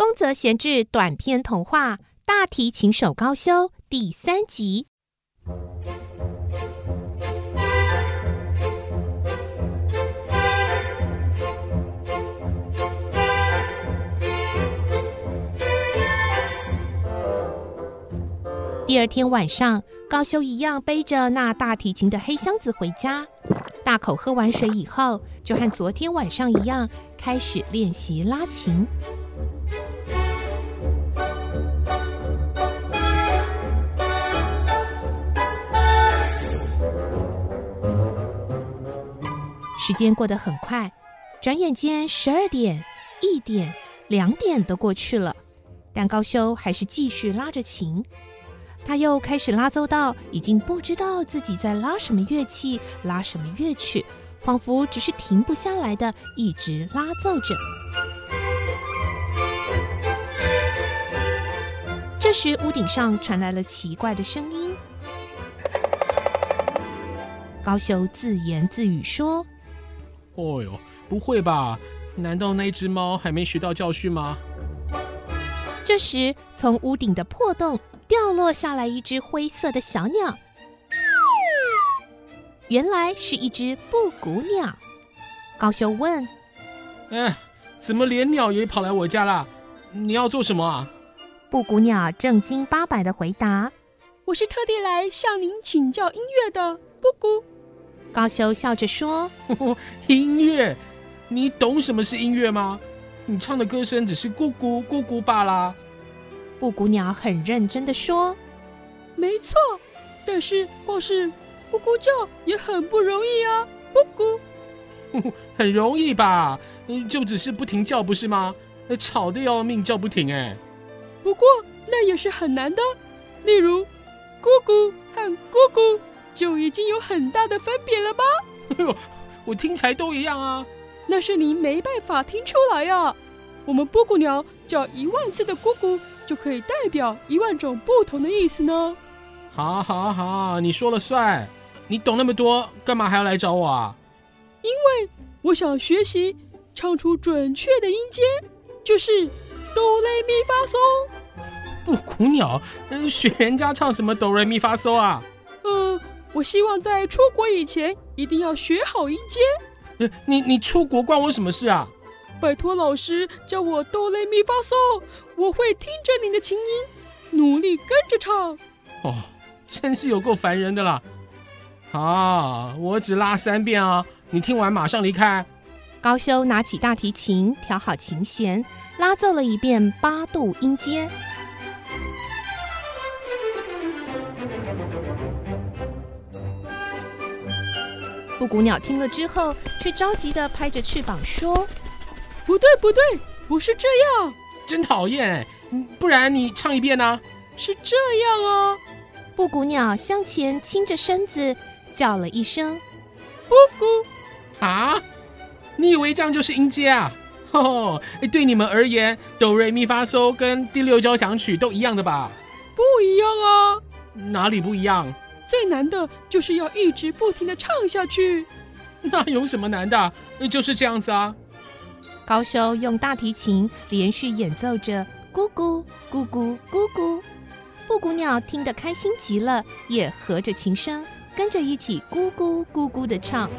宫泽贤治短篇童话《大提琴手高修》第三集。第二天晚上，高修一样背着那大提琴的黑箱子回家，大口喝完水以后，就和昨天晚上一样，开始练习拉琴。时间过得很快，转眼间十二点、一点、两点都过去了，但高修还是继续拉着琴。他又开始拉奏到已经不知道自己在拉什么乐器、拉什么乐曲，仿佛只是停不下来的一直拉奏着。这时，屋顶上传来了奇怪的声音。高修自言自语说。哦哟，不会吧？难道那只猫还没学到教训吗？这时，从屋顶的破洞掉落下来一只灰色的小鸟，原来是一只布谷鸟。高修问：“哎，怎么连鸟也跑来我家了？你要做什么啊？”布谷鸟正经八百的回答：“我是特地来向您请教音乐的，布谷。”高修笑着说：“ 音乐，你懂什么是音乐吗？你唱的歌声只是咕咕咕咕罢啦。”布谷鸟很认真的说：“没错，但是光是咕咕叫也很不容易啊，咕咕，很容易吧？就只是不停叫不是吗？吵得要命，叫不停哎。不过那也是很难的，例如咕咕和咕咕。”就已经有很大的分别了吧？哎呦，我听起来都一样啊！那是你没办法听出来呀。我们布谷鸟叫一万次的咕咕，就可以代表一万种不同的意思呢。好，好，好，你说了算。你懂那么多，干嘛还要来找我啊？因为我想学习唱出准确的音阶，就是哆来咪发嗦。布谷鸟，嗯，学人家唱什么哆来咪发嗦啊？嗯。我希望在出国以前一定要学好音阶。呃，你你出国关我什么事啊？拜托老师教我哆来咪发嗦，我会听着你的琴音，努力跟着唱。哦，真是有够烦人的啦！好，我只拉三遍啊，你听完马上离开。高修拿起大提琴，调好琴弦，拉奏了一遍八度音阶。布谷鸟听了之后，却着急的拍着翅膀说：“不对，不对，不是这样！真讨厌！不然你唱一遍呢？是这样啊！”布谷鸟向前倾着身子，叫了一声：“布谷！”啊？你以为这样就是音阶啊？哦，对你们而言，哆瑞咪发嗦跟第六交响曲都一样的吧？不一样啊！哪里不一样？最难的就是要一直不停的唱下去，那有什么难的？就是这样子啊。高修用大提琴连续演奏着咕咕咕咕咕咕，布谷鸟听得开心极了，也合着琴声跟着一起咕咕咕咕的唱。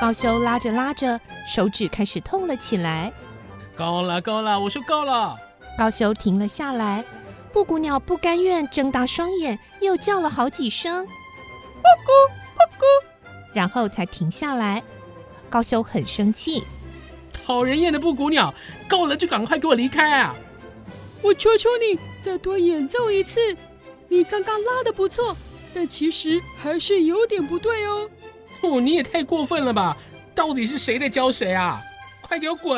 高修拉着拉着，手指开始痛了起来。够了够了，我说够了。高修停了下来，布谷鸟不甘愿，睁大双眼，又叫了好几声“布谷布谷”，然后才停下来。高修很生气，讨人厌的布谷鸟，够了就赶快给我离开啊！我求求你，再多演奏一次。你刚刚拉的不错，但其实还是有点不对哦。哦，你也太过分了吧！到底是谁在教谁啊？快给我滚！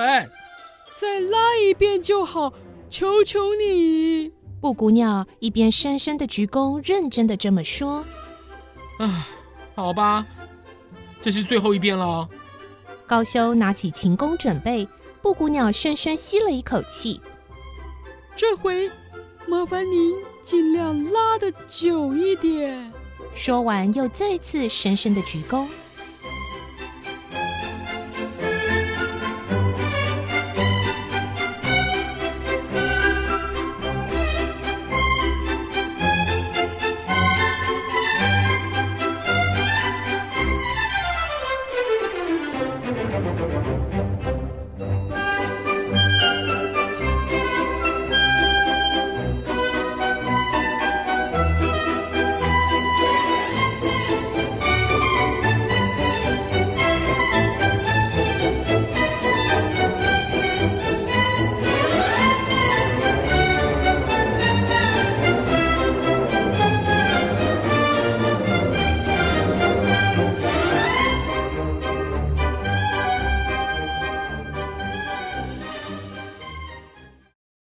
再拉一遍就好。求求你！布谷鸟一边深深的鞠躬，认真的这么说：“啊，好吧，这是最后一遍了。”高修拿起琴弓准备，布谷鸟深深吸了一口气：“这回麻烦您尽量拉的久一点。”说完，又再次深深的鞠躬。